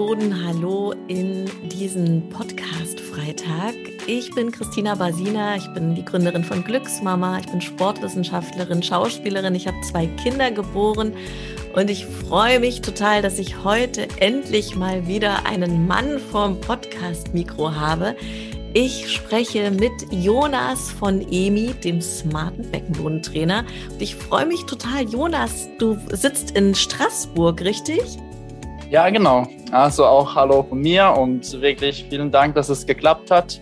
Beckenboden. Hallo in diesen Podcast-Freitag. Ich bin Christina Basina, ich bin die Gründerin von Glücksmama, ich bin Sportwissenschaftlerin, Schauspielerin, ich habe zwei Kinder geboren und ich freue mich total, dass ich heute endlich mal wieder einen Mann vorm Podcast-Mikro habe. Ich spreche mit Jonas von EMI, dem smarten Beckenbodentrainer. Und ich freue mich total. Jonas, du sitzt in Straßburg, richtig? Ja, genau. Also auch Hallo von mir und wirklich vielen Dank, dass es geklappt hat.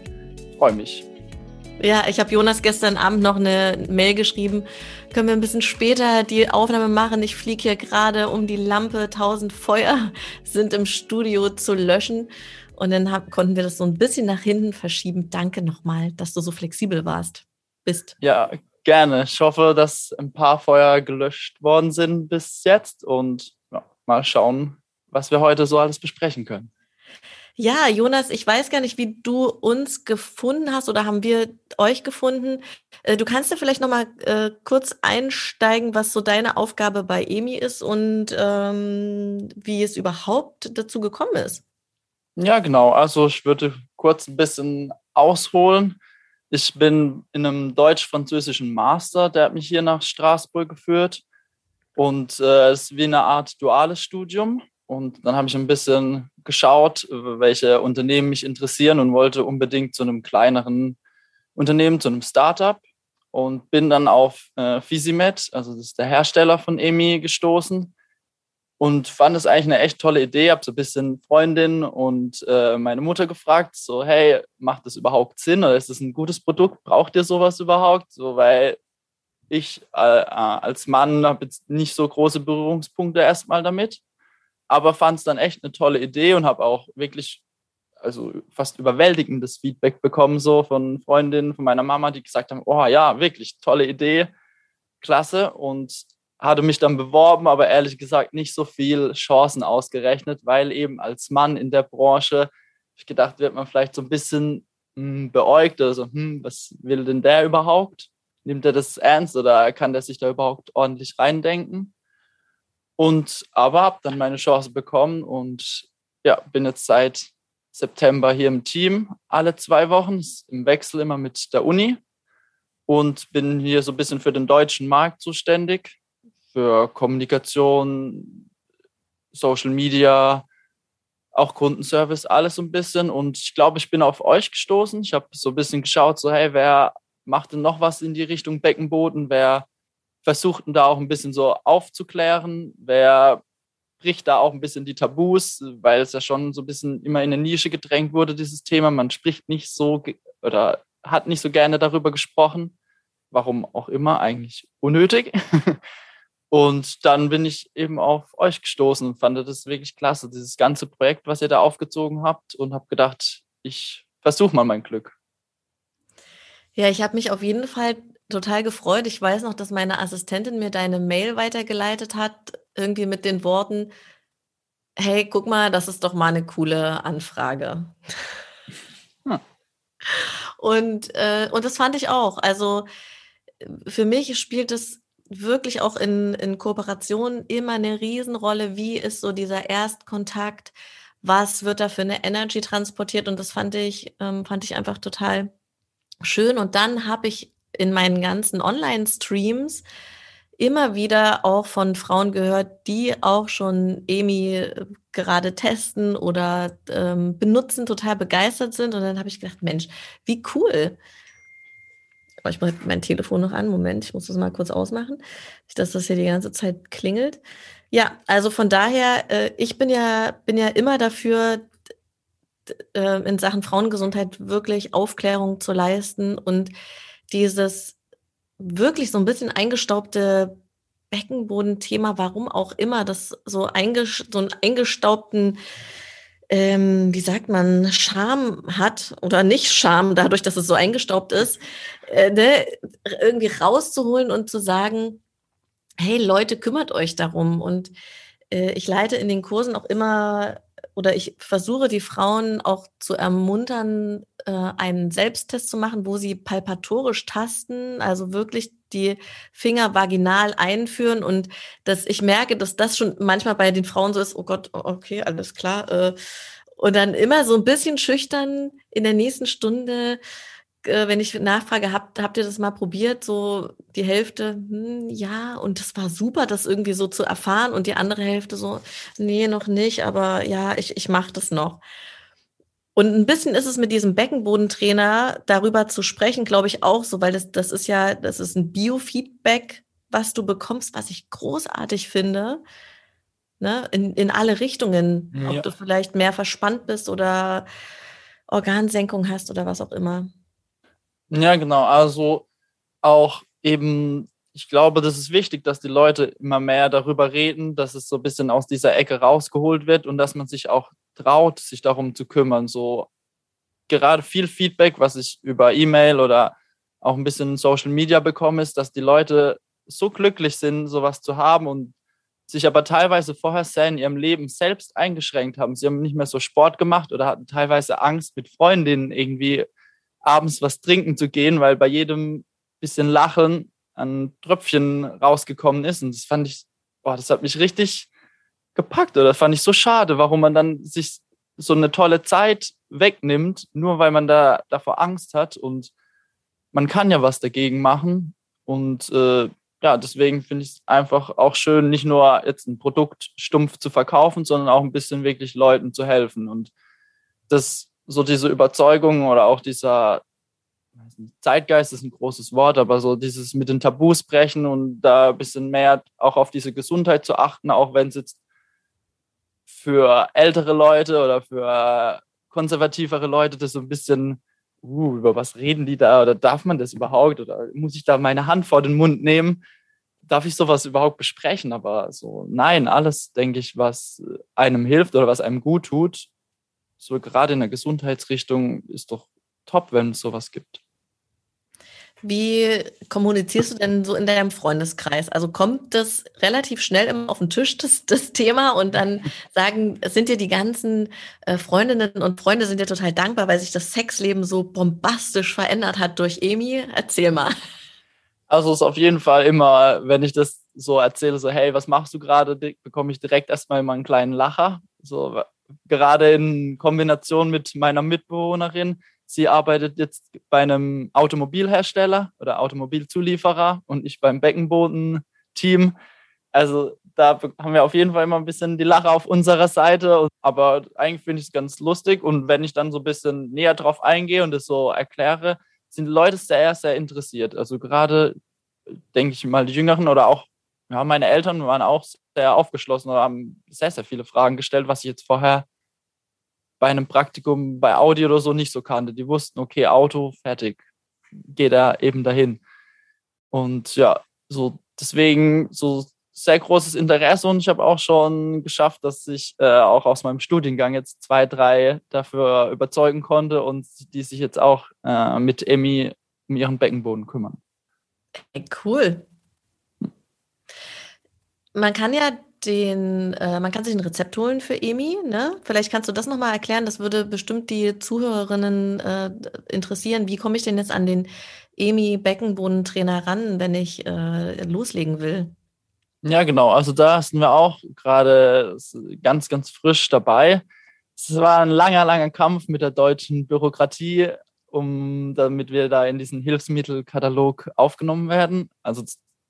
Freue mich. Ja, ich habe Jonas gestern Abend noch eine Mail geschrieben. Können wir ein bisschen später die Aufnahme machen? Ich fliege hier gerade um die Lampe. Tausend Feuer sind im Studio zu löschen. Und dann hab, konnten wir das so ein bisschen nach hinten verschieben. Danke nochmal, dass du so flexibel warst. Bist. Ja, gerne. Ich hoffe, dass ein paar Feuer gelöscht worden sind bis jetzt und ja, mal schauen, was wir heute so alles besprechen können. Ja, Jonas, ich weiß gar nicht, wie du uns gefunden hast oder haben wir euch gefunden. Äh, du kannst ja vielleicht noch mal äh, kurz einsteigen, was so deine Aufgabe bei EMI ist und ähm, wie es überhaupt dazu gekommen ist. Ja, genau. Also ich würde kurz ein bisschen ausholen. Ich bin in einem deutsch-französischen Master, der hat mich hier nach Straßburg geführt. Und äh, es ist wie eine Art duales Studium. Und dann habe ich ein bisschen geschaut, welche Unternehmen mich interessieren und wollte unbedingt zu einem kleineren Unternehmen, zu einem Startup. Und bin dann auf äh, Fisimet, also das ist der Hersteller von EMI, gestoßen und fand es eigentlich eine echt tolle Idee. Habe so ein bisschen Freundin und äh, meine Mutter gefragt, so hey, macht das überhaupt Sinn oder ist das ein gutes Produkt? Braucht ihr sowas überhaupt? So, weil ich äh, als Mann habe jetzt nicht so große Berührungspunkte erstmal damit aber fand es dann echt eine tolle Idee und habe auch wirklich also fast überwältigendes Feedback bekommen, so von Freundinnen, von meiner Mama, die gesagt haben, oh ja, wirklich tolle Idee, klasse und hatte mich dann beworben, aber ehrlich gesagt nicht so viel Chancen ausgerechnet, weil eben als Mann in der Branche, ich gedacht, wird man vielleicht so ein bisschen hm, beäugt oder so, hm, was will denn der überhaupt? Nimmt er das ernst oder kann der sich da überhaupt ordentlich reindenken? Und aber habe dann meine Chance bekommen und ja, bin jetzt seit September hier im Team, alle zwei Wochen, im Wechsel immer mit der Uni und bin hier so ein bisschen für den deutschen Markt zuständig, für Kommunikation, Social Media, auch Kundenservice, alles so ein bisschen. Und ich glaube, ich bin auf euch gestoßen. Ich habe so ein bisschen geschaut, so hey, wer macht denn noch was in die Richtung Beckenboden? Wer versuchten da auch ein bisschen so aufzuklären, wer bricht da auch ein bisschen die Tabus, weil es ja schon so ein bisschen immer in eine Nische gedrängt wurde, dieses Thema. Man spricht nicht so oder hat nicht so gerne darüber gesprochen. Warum auch immer, eigentlich unnötig. Und dann bin ich eben auf euch gestoßen und fand das wirklich klasse, dieses ganze Projekt, was ihr da aufgezogen habt und habe gedacht, ich versuche mal mein Glück. Ja, ich habe mich auf jeden Fall total gefreut. Ich weiß noch, dass meine Assistentin mir deine Mail weitergeleitet hat, irgendwie mit den Worten, hey, guck mal, das ist doch mal eine coole Anfrage. Hm. Und, äh, und das fand ich auch. Also für mich spielt es wirklich auch in, in Kooperation immer eine Riesenrolle. Wie ist so dieser Erstkontakt? Was wird da für eine Energy transportiert? Und das fand ich, ähm, fand ich einfach total schön. Und dann habe ich in meinen ganzen Online-Streams immer wieder auch von Frauen gehört, die auch schon EMI äh, gerade testen oder ähm, benutzen, total begeistert sind. Und dann habe ich gedacht, Mensch, wie cool. Oh, ich mache mein Telefon noch an. Moment, ich muss das mal kurz ausmachen. Dass das hier die ganze Zeit klingelt. Ja, also von daher, äh, ich bin ja, bin ja immer dafür, äh, in Sachen Frauengesundheit wirklich Aufklärung zu leisten und dieses wirklich so ein bisschen eingestaubte Beckenbodenthema, warum auch immer, das so, einges so einen eingestaubten, ähm, wie sagt man, Scham hat oder nicht Scham, dadurch, dass es so eingestaubt ist, äh, ne, irgendwie rauszuholen und zu sagen, hey Leute, kümmert euch darum. Und äh, ich leite in den Kursen auch immer oder ich versuche die Frauen auch zu ermuntern, äh, einen Selbsttest zu machen, wo sie palpatorisch tasten, also wirklich die Finger vaginal einführen und dass ich merke, dass das schon manchmal bei den Frauen so ist, oh Gott, okay, alles klar. Äh, und dann immer so ein bisschen schüchtern in der nächsten Stunde wenn ich nachfrage, habt, habt ihr das mal probiert? So die Hälfte, hm, ja, und das war super, das irgendwie so zu erfahren und die andere Hälfte so, nee, noch nicht, aber ja, ich, ich mache das noch. Und ein bisschen ist es mit diesem Beckenbodentrainer darüber zu sprechen, glaube ich auch so, weil das, das ist ja, das ist ein Biofeedback, was du bekommst, was ich großartig finde. Ne? In, in alle Richtungen. Ja. Ob du vielleicht mehr verspannt bist oder Organsenkung hast oder was auch immer. Ja, genau. Also auch eben, ich glaube, das ist wichtig, dass die Leute immer mehr darüber reden, dass es so ein bisschen aus dieser Ecke rausgeholt wird und dass man sich auch traut, sich darum zu kümmern. So gerade viel Feedback, was ich über E-Mail oder auch ein bisschen Social Media bekomme, ist, dass die Leute so glücklich sind, sowas zu haben und sich aber teilweise vorher sehr in ihrem Leben selbst eingeschränkt haben. Sie haben nicht mehr so Sport gemacht oder hatten teilweise Angst, mit Freundinnen irgendwie abends was trinken zu gehen, weil bei jedem bisschen Lachen ein Tröpfchen rausgekommen ist. Und das fand ich, boah, das hat mich richtig gepackt oder das fand ich so schade, warum man dann sich so eine tolle Zeit wegnimmt, nur weil man da davor Angst hat und man kann ja was dagegen machen. Und äh, ja, deswegen finde ich es einfach auch schön, nicht nur jetzt ein Produkt stumpf zu verkaufen, sondern auch ein bisschen wirklich Leuten zu helfen. Und das so diese Überzeugung oder auch dieser Zeitgeist ist ein großes Wort, aber so dieses mit den Tabus brechen und da ein bisschen mehr auch auf diese Gesundheit zu achten, auch wenn es jetzt für ältere Leute oder für konservativere Leute das so ein bisschen, uh, über was reden die da oder darf man das überhaupt oder muss ich da meine Hand vor den Mund nehmen? Darf ich sowas überhaupt besprechen? Aber so, nein, alles, denke ich, was einem hilft oder was einem gut tut, so gerade in der Gesundheitsrichtung ist doch top, wenn es sowas gibt. Wie kommunizierst du denn so in deinem Freundeskreis? Also kommt das relativ schnell immer auf den Tisch, das, das Thema, und dann sagen, sind dir die ganzen äh, Freundinnen und Freunde sind dir total dankbar, weil sich das Sexleben so bombastisch verändert hat durch Emi? Erzähl mal. Also es ist auf jeden Fall immer, wenn ich das so erzähle, so hey, was machst du gerade, bekomme ich direkt erstmal immer einen kleinen Lacher. So, gerade in Kombination mit meiner Mitbewohnerin. Sie arbeitet jetzt bei einem Automobilhersteller oder Automobilzulieferer und ich beim Beckenboden-Team. Also da haben wir auf jeden Fall immer ein bisschen die Lache auf unserer Seite. Aber eigentlich finde ich es ganz lustig. Und wenn ich dann so ein bisschen näher drauf eingehe und es so erkläre, sind die Leute sehr, sehr interessiert. Also gerade, denke ich mal, die Jüngeren oder auch ja, meine Eltern waren auch sehr aufgeschlossen und haben sehr, sehr viele Fragen gestellt, was ich jetzt vorher bei einem Praktikum bei Audi oder so nicht so kannte. Die wussten, okay, Auto, fertig, geht er eben dahin. Und ja, so deswegen so sehr großes Interesse und ich habe auch schon geschafft, dass ich äh, auch aus meinem Studiengang jetzt zwei, drei dafür überzeugen konnte und die sich jetzt auch äh, mit Emmy um ihren Beckenboden kümmern. Cool. Man kann ja den, äh, man kann sich ein Rezept holen für EMI, ne? Vielleicht kannst du das nochmal erklären. Das würde bestimmt die Zuhörerinnen äh, interessieren. Wie komme ich denn jetzt an den EMI Beckenbodentrainer ran, wenn ich äh, loslegen will? Ja, genau. Also da sind wir auch gerade ganz, ganz frisch dabei. Es war ein langer, langer Kampf mit der deutschen Bürokratie, um damit wir da in diesen Hilfsmittelkatalog aufgenommen werden. Also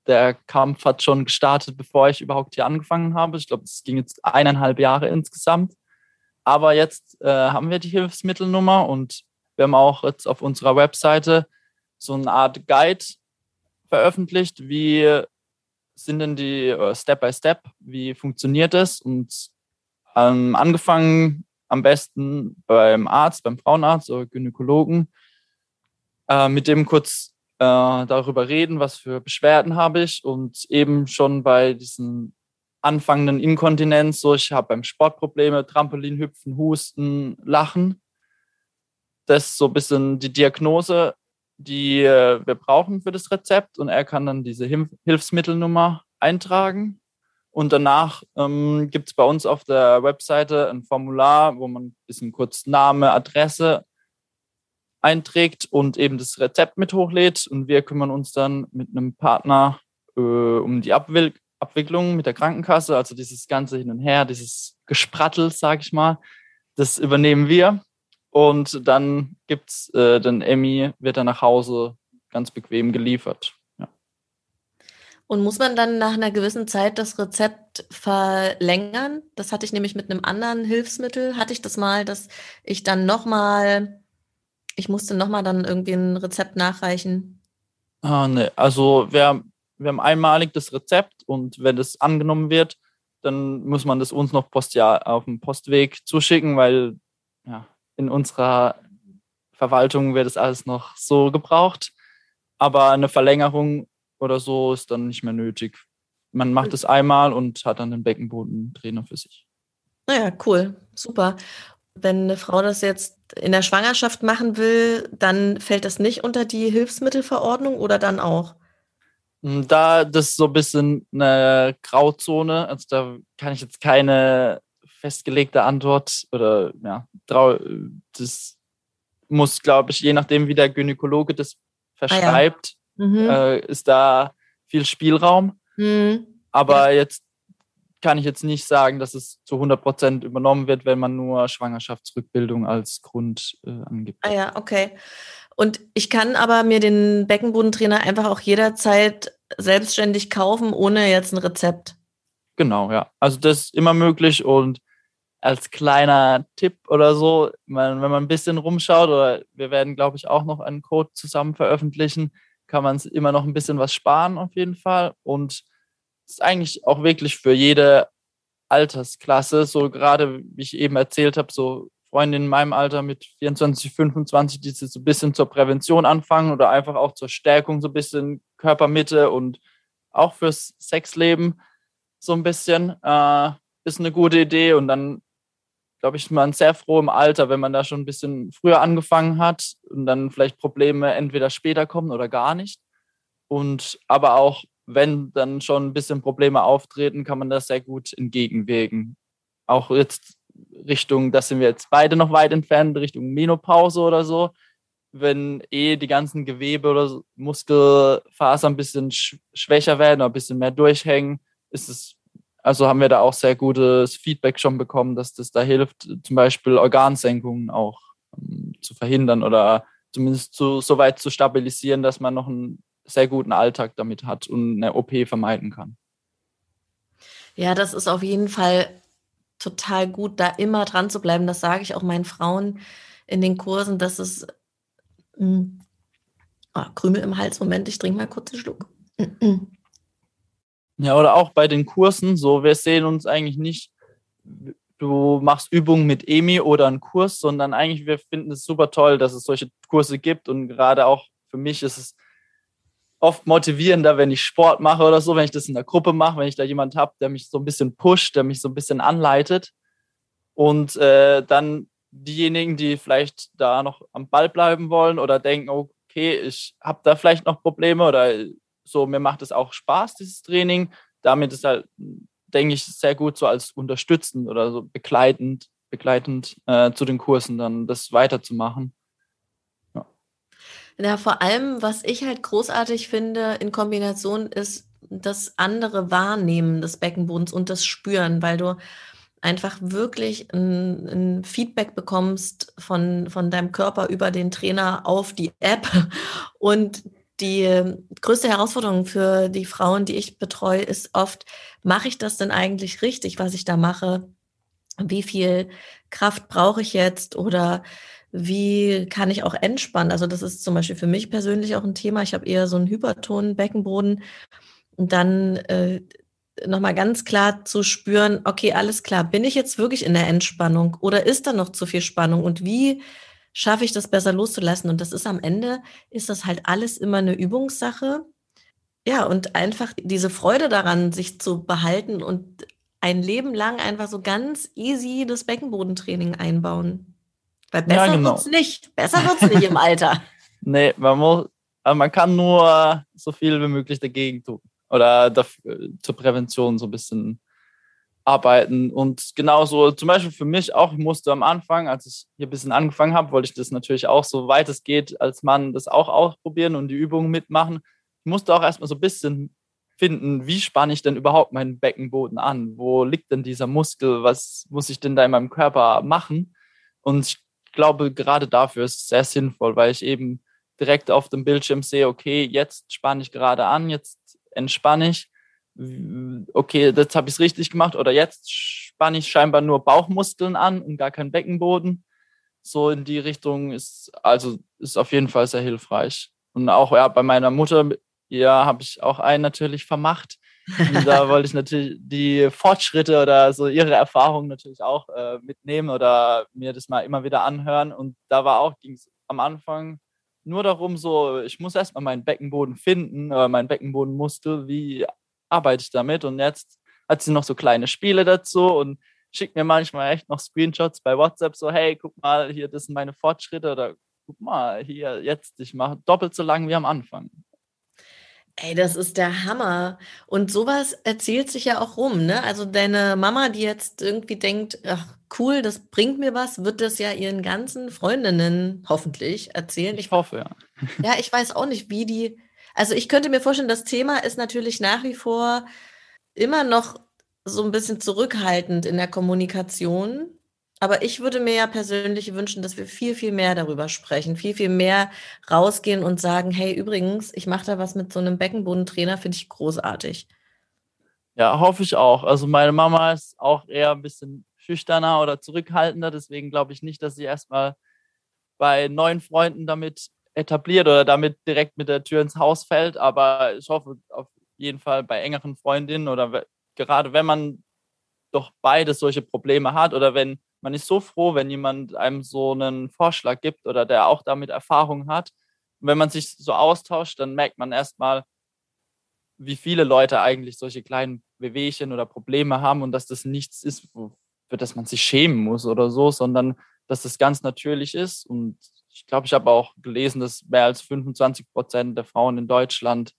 der Kampf hat schon gestartet, bevor ich überhaupt hier angefangen habe. Ich glaube, es ging jetzt eineinhalb Jahre insgesamt. Aber jetzt äh, haben wir die Hilfsmittelnummer und wir haben auch jetzt auf unserer Webseite so eine Art Guide veröffentlicht, wie sind denn die uh, Step by Step, wie funktioniert das? Und ähm, angefangen am besten beim Arzt, beim Frauenarzt oder Gynäkologen, äh, mit dem kurz äh, darüber reden, was für Beschwerden habe ich. Und eben schon bei diesen anfangenden Inkontinenz, so ich habe beim Sport Probleme, Trampolin hüpfen, Husten, Lachen. Das ist so ein bisschen die Diagnose, die äh, wir brauchen für das Rezept. Und er kann dann diese Hilfsmittelnummer eintragen. Und danach ähm, gibt es bei uns auf der Webseite ein Formular, wo man ein bisschen kurz Name, Adresse einträgt und eben das Rezept mit hochlädt. Und wir kümmern uns dann mit einem Partner äh, um die Abwick Abwicklung mit der Krankenkasse, also dieses ganze Hin und Her, dieses Gesprattel, sag ich mal, das übernehmen wir. Und dann gibt's äh, dann Emmy, wird dann nach Hause ganz bequem geliefert. Ja. Und muss man dann nach einer gewissen Zeit das Rezept verlängern? Das hatte ich nämlich mit einem anderen Hilfsmittel, hatte ich das mal, dass ich dann nochmal, ich musste nochmal dann irgendwie ein Rezept nachreichen. Ah, ne, also wir, wir haben einmalig das Rezept und wenn es angenommen wird, dann muss man das uns noch postjahr auf dem Postweg zuschicken, weil ja, in unserer Verwaltung wird das alles noch so gebraucht. Aber eine Verlängerung oder so ist dann nicht mehr nötig. Man macht es einmal und hat dann den Beckenbodentrainer für sich. Naja, cool, super. Wenn eine Frau das jetzt in der Schwangerschaft machen will, dann fällt das nicht unter die Hilfsmittelverordnung oder dann auch? Hm, da das ist so ein bisschen eine Grauzone, also da kann ich jetzt keine festgelegte Antwort oder ja, das muss, glaube ich, je nachdem, wie der Gynäkologe das verschreibt, ah, ja. mhm. äh, ist da viel Spielraum. Mhm. Aber ja. jetzt kann ich jetzt nicht sagen, dass es zu 100 Prozent übernommen wird, wenn man nur Schwangerschaftsrückbildung als Grund äh, angibt. Ah ja, okay. Und ich kann aber mir den Beckenbodentrainer einfach auch jederzeit selbstständig kaufen, ohne jetzt ein Rezept. Genau, ja. Also das ist immer möglich und als kleiner Tipp oder so, man, wenn man ein bisschen rumschaut, oder wir werden, glaube ich, auch noch einen Code zusammen veröffentlichen, kann man immer noch ein bisschen was sparen auf jeden Fall. Und ist eigentlich auch wirklich für jede Altersklasse, so gerade wie ich eben erzählt habe, so Freundinnen in meinem Alter mit 24, 25, die so ein bisschen zur Prävention anfangen oder einfach auch zur Stärkung, so ein bisschen Körpermitte und auch fürs Sexleben so ein bisschen, äh, ist eine gute Idee. Und dann, glaube ich, ist man sehr froh im Alter, wenn man da schon ein bisschen früher angefangen hat und dann vielleicht Probleme entweder später kommen oder gar nicht. Und aber auch, wenn dann schon ein bisschen Probleme auftreten, kann man das sehr gut entgegenwirken. Auch jetzt Richtung, da sind wir jetzt beide noch weit entfernt, Richtung Menopause oder so. Wenn eh die ganzen Gewebe oder Muskelfasern ein bisschen schwächer werden oder ein bisschen mehr durchhängen, ist es, also haben wir da auch sehr gutes Feedback schon bekommen, dass das da hilft, zum Beispiel Organsenkungen auch ähm, zu verhindern oder zumindest zu, so weit zu stabilisieren, dass man noch einen sehr guten Alltag damit hat und eine OP vermeiden kann. Ja, das ist auf jeden Fall total gut, da immer dran zu bleiben. Das sage ich auch meinen Frauen in den Kursen, dass es mh, oh, Krümel im Hals. Moment, ich trinke mal kurz einen Schluck. Ja, oder auch bei den Kursen, so wir sehen uns eigentlich nicht, du machst Übungen mit EMI oder einen Kurs, sondern eigentlich wir finden es super toll, dass es solche Kurse gibt und gerade auch für mich ist es oft motivierender, wenn ich Sport mache oder so, wenn ich das in der Gruppe mache, wenn ich da jemand habe, der mich so ein bisschen pusht, der mich so ein bisschen anleitet. Und äh, dann diejenigen, die vielleicht da noch am Ball bleiben wollen oder denken, okay, ich habe da vielleicht noch Probleme oder so, mir macht es auch Spaß, dieses Training. Damit ist halt, denke ich, sehr gut so als unterstützend oder so begleitend, begleitend äh, zu den Kursen dann das weiterzumachen. Ja, vor allem, was ich halt großartig finde in Kombination ist das andere Wahrnehmen des Beckenbodens und das Spüren, weil du einfach wirklich ein, ein, Feedback bekommst von, von deinem Körper über den Trainer auf die App. Und die größte Herausforderung für die Frauen, die ich betreue, ist oft, mache ich das denn eigentlich richtig, was ich da mache? Wie viel Kraft brauche ich jetzt? Oder wie kann ich auch entspannen? Also das ist zum Beispiel für mich persönlich auch ein Thema. Ich habe eher so einen hypertonen Beckenboden. Und dann äh, nochmal ganz klar zu spüren, okay, alles klar, bin ich jetzt wirklich in der Entspannung oder ist da noch zu viel Spannung? Und wie schaffe ich das besser loszulassen? Und das ist am Ende, ist das halt alles immer eine Übungssache. Ja, und einfach diese Freude daran, sich zu behalten und ein Leben lang einfach so ganz easy das Beckenbodentraining einbauen. Weil besser ja, genau. wird's nicht. Besser wird's nicht im Alter. Nee, man muss, man kann nur so viel wie möglich dagegen tun. oder dafür, zur Prävention so ein bisschen arbeiten. Und genauso zum Beispiel für mich auch, ich musste am Anfang, als ich hier ein bisschen angefangen habe, wollte ich das natürlich auch so weit es geht als Mann das auch ausprobieren und die Übungen mitmachen. Ich musste auch erstmal so ein bisschen finden, wie spanne ich denn überhaupt meinen Beckenboden an? Wo liegt denn dieser Muskel? Was muss ich denn da in meinem Körper machen? Und ich glaube, gerade dafür ist es sehr sinnvoll, weil ich eben direkt auf dem Bildschirm sehe, okay, jetzt spanne ich gerade an, jetzt entspanne ich okay, jetzt habe ich es richtig gemacht oder jetzt spanne ich scheinbar nur Bauchmuskeln an und gar keinen Beckenboden. So in die Richtung ist also ist auf jeden Fall sehr hilfreich. Und auch ja, bei meiner Mutter, ja, habe ich auch einen natürlich vermacht. Da wollte ich natürlich die Fortschritte oder so ihre Erfahrungen natürlich auch äh, mitnehmen oder mir das mal immer wieder anhören. Und da war auch, ging es am Anfang nur darum, so, ich muss erstmal meinen Beckenboden finden, äh, meinen Beckenbodenmuskel, wie arbeite ich damit. Und jetzt hat sie noch so kleine Spiele dazu und schickt mir manchmal echt noch Screenshots bei WhatsApp, so, hey, guck mal, hier, das sind meine Fortschritte oder guck mal, hier, jetzt, ich mache doppelt so lang wie am Anfang. Ey, das ist der Hammer. Und sowas erzählt sich ja auch rum, ne? Also deine Mama, die jetzt irgendwie denkt, ach cool, das bringt mir was, wird das ja ihren ganzen Freundinnen hoffentlich erzählen. Ich hoffe, ja. Ja, ich weiß auch nicht, wie die also ich könnte mir vorstellen, das Thema ist natürlich nach wie vor immer noch so ein bisschen zurückhaltend in der Kommunikation. Aber ich würde mir ja persönlich wünschen, dass wir viel, viel mehr darüber sprechen, viel, viel mehr rausgehen und sagen, hey, übrigens, ich mache da was mit so einem Beckenbodentrainer, finde ich großartig. Ja, hoffe ich auch. Also meine Mama ist auch eher ein bisschen schüchterner oder zurückhaltender, deswegen glaube ich nicht, dass sie erstmal bei neuen Freunden damit etabliert oder damit direkt mit der Tür ins Haus fällt. Aber ich hoffe auf jeden Fall bei engeren Freundinnen oder gerade wenn man doch beides solche Probleme hat oder wenn man ist so froh, wenn jemand einem so einen Vorschlag gibt oder der auch damit Erfahrung hat. Und wenn man sich so austauscht, dann merkt man erstmal, wie viele Leute eigentlich solche kleinen Wehwehchen oder Probleme haben und dass das nichts ist, für das man sich schämen muss oder so, sondern dass das ganz natürlich ist und ich glaube, ich habe auch gelesen, dass mehr als 25 Prozent der Frauen in Deutschland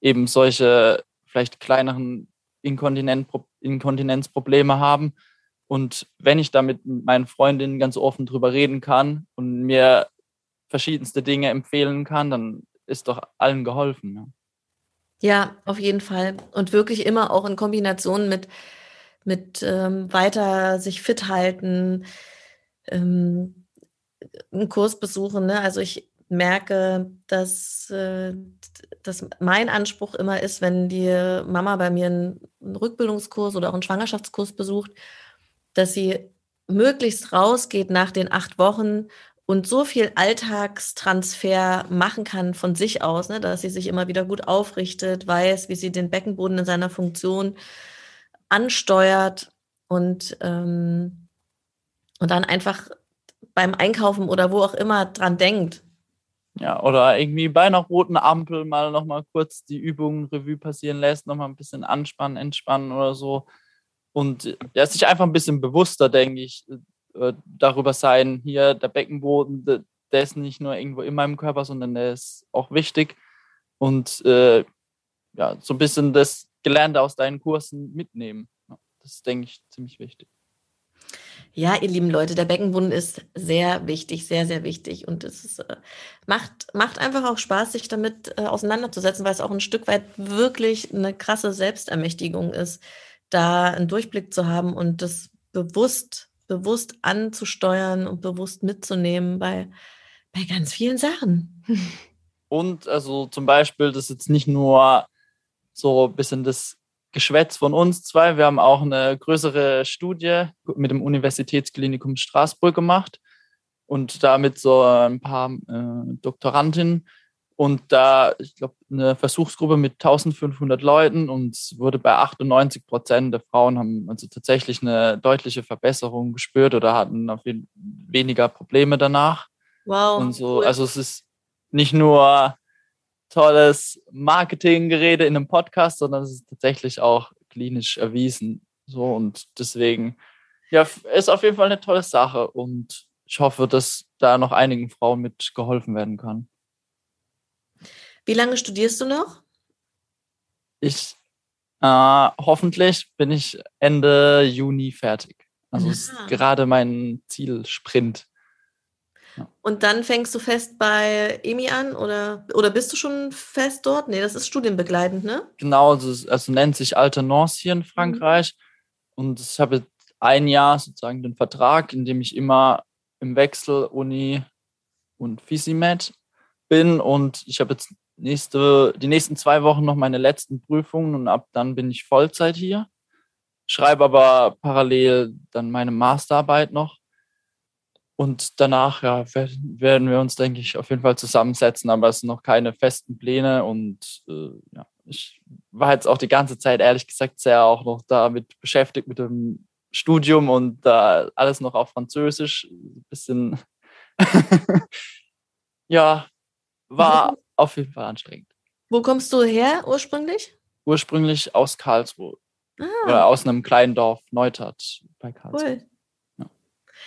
eben solche vielleicht kleineren Inkontinenzprobleme haben. Und wenn ich da mit meinen Freundinnen ganz offen drüber reden kann und mir verschiedenste Dinge empfehlen kann, dann ist doch allen geholfen. Ja, ja auf jeden Fall. Und wirklich immer auch in Kombination mit, mit ähm, weiter sich fit halten, ähm, einen Kurs besuchen. Ne? Also ich merke, dass, äh, dass mein Anspruch immer ist, wenn die Mama bei mir einen Rückbildungskurs oder auch einen Schwangerschaftskurs besucht, dass sie möglichst rausgeht nach den acht Wochen und so viel Alltagstransfer machen kann von sich aus, ne, dass sie sich immer wieder gut aufrichtet, weiß, wie sie den Beckenboden in seiner Funktion ansteuert und, ähm, und dann einfach beim Einkaufen oder wo auch immer dran denkt. Ja, oder irgendwie bei einer roten Ampel mal nochmal kurz die Übungen Revue passieren lässt, nochmal ein bisschen anspannen, entspannen oder so. Und ja, sich einfach ein bisschen bewusster, denke ich, äh, darüber sein, hier der Beckenboden, der ist nicht nur irgendwo in meinem Körper, sondern der ist auch wichtig. Und äh, ja, so ein bisschen das Gelernte aus deinen Kursen mitnehmen. Das ist, denke ich, ziemlich wichtig. Ja, ihr lieben Leute, der Beckenboden ist sehr wichtig, sehr, sehr wichtig. Und es ist, äh, macht, macht einfach auch Spaß, sich damit äh, auseinanderzusetzen, weil es auch ein Stück weit wirklich eine krasse Selbstermächtigung ist, da einen Durchblick zu haben und das bewusst, bewusst anzusteuern und bewusst mitzunehmen bei, bei ganz vielen Sachen. Und also zum Beispiel, das ist jetzt nicht nur so ein bisschen das Geschwätz von uns zwei. Wir haben auch eine größere Studie mit dem Universitätsklinikum Straßburg gemacht und damit so ein paar äh, Doktorandinnen und da, ich glaube, eine Versuchsgruppe mit 1500 Leuten und wurde bei 98 Prozent der Frauen haben also tatsächlich eine deutliche Verbesserung gespürt oder hatten auf jeden weniger Probleme danach. Wow. Und so, cool. also es ist nicht nur tolles Marketinggerede in einem Podcast, sondern es ist tatsächlich auch klinisch erwiesen. So und deswegen, ja, ist auf jeden Fall eine tolle Sache und ich hoffe, dass da noch einigen Frauen mit geholfen werden kann. Wie lange studierst du noch? Ich Äh, hoffentlich bin ich Ende Juni fertig. Also ist gerade mein Zielsprint. Ja. Und dann fängst du fest bei EMI an oder, oder bist du schon fest dort? Nee, das ist studienbegleitend, ne? Genau, also, also nennt sich Alternance hier in mhm. Frankreich. Mhm. Und ich habe ein Jahr sozusagen den Vertrag, in dem ich immer im Wechsel Uni und Fisimed bin. Und ich habe jetzt nächste, die nächsten zwei Wochen noch meine letzten Prüfungen und ab dann bin ich Vollzeit hier. Schreibe aber parallel dann meine Masterarbeit noch. Und danach ja, werden wir uns, denke ich, auf jeden Fall zusammensetzen, aber es sind noch keine festen Pläne. Und äh, ja, ich war jetzt auch die ganze Zeit, ehrlich gesagt, sehr auch noch damit beschäftigt mit dem Studium und da alles noch auf Französisch. Ein bisschen, ja, war auf jeden Fall anstrengend. Wo kommst du her ursprünglich? Ursprünglich aus Karlsruhe. Ah. Oder aus einem kleinen Dorf, Neutath bei Karlsruhe. Cool. Ja.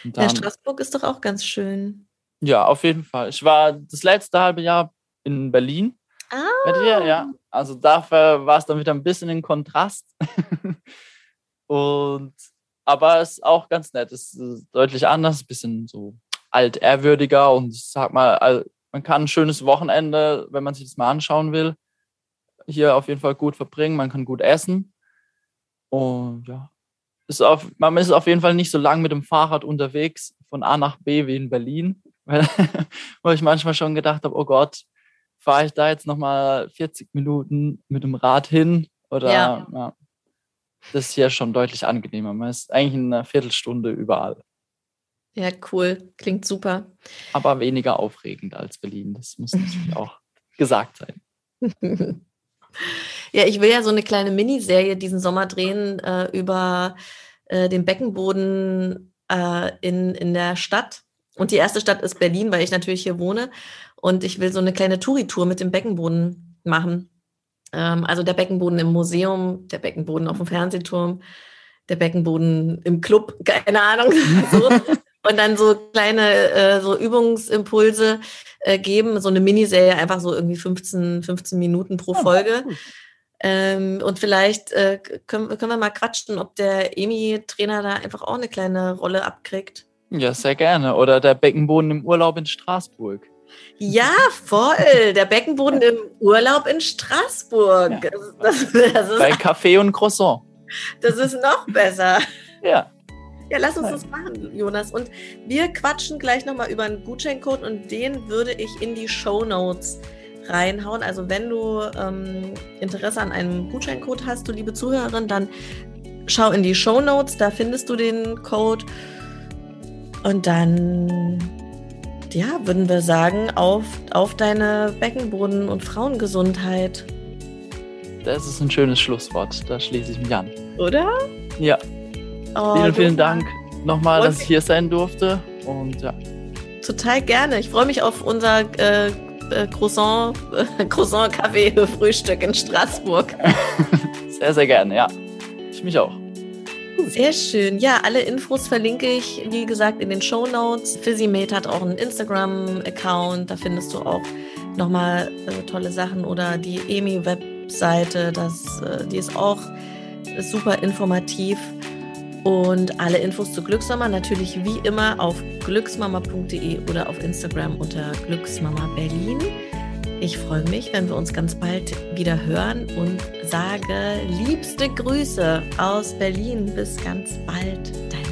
Dann, ja, Straßburg ist doch auch ganz schön. Ja, auf jeden Fall. Ich war das letzte halbe Jahr in Berlin. Ah. Bei dir, ja. Also dafür war es dann wieder ein bisschen in Kontrast. Und aber es ist auch ganz nett. Es ist deutlich anders, ein bisschen so altehrwürdiger und ich sag mal, man kann ein schönes Wochenende, wenn man sich das mal anschauen will, hier auf jeden Fall gut verbringen. Man kann gut essen. Und ja, ist auf, man ist auf jeden Fall nicht so lang mit dem Fahrrad unterwegs von A nach B wie in Berlin, weil, wo ich manchmal schon gedacht habe, oh Gott, fahre ich da jetzt nochmal 40 Minuten mit dem Rad hin oder ja. ja das ist hier schon deutlich angenehmer. Man ist eigentlich in einer Viertelstunde überall. Ja, cool. Klingt super. Aber weniger aufregend als Berlin. Das muss natürlich auch gesagt sein. ja, ich will ja so eine kleine Miniserie diesen Sommer drehen äh, über äh, den Beckenboden äh, in, in der Stadt. Und die erste Stadt ist Berlin, weil ich natürlich hier wohne. Und ich will so eine kleine Touri-Tour mit dem Beckenboden machen. Ähm, also der Beckenboden im Museum, der Beckenboden auf dem Fernsehturm, der Beckenboden im Club, keine Ahnung. so. Und dann so kleine äh, so Übungsimpulse äh, geben, so eine Miniserie, einfach so irgendwie 15, 15 Minuten pro Folge. Oh, ähm, und vielleicht äh, können, können wir mal quatschen, ob der EMI-Trainer da einfach auch eine kleine Rolle abkriegt. Ja, sehr gerne. Oder der Beckenboden im Urlaub in Straßburg. Ja, voll. Der Beckenboden im Urlaub in Straßburg. Ja. Das, das ist, Bei Kaffee und Croissant. Das ist noch besser. Ja. Ja, lass uns das machen, Jonas. Und wir quatschen gleich nochmal über einen Gutscheincode und den würde ich in die Show Notes reinhauen. Also wenn du ähm, Interesse an einem Gutscheincode hast, du liebe Zuhörerin, dann schau in die Show Notes, da findest du den Code. Und dann ja, würden wir sagen, auf, auf deine Beckenboden- und Frauengesundheit. Das ist ein schönes Schlusswort. Da schließe ich mich an. Oder? Ja. Oh, vielen, vielen Dank nochmal, dass ich hier sein durfte. Und ja. Total gerne. Ich freue mich auf unser äh, äh Croissant, äh, Croissant Kaffee Frühstück in Straßburg. sehr, sehr gerne, ja. Ich mich auch. Sehr schön. Ja, alle Infos verlinke ich, wie gesagt, in den Show Notes. Physimate hat auch einen Instagram-Account, da findest du auch nochmal äh, tolle Sachen oder die EMI-Webseite, äh, die ist auch super informativ. Und alle Infos zu Glücksmama natürlich wie immer auf glücksmama.de oder auf Instagram unter Glücksmama Berlin. Ich freue mich, wenn wir uns ganz bald wieder hören und sage liebste Grüße aus Berlin. Bis ganz bald, dein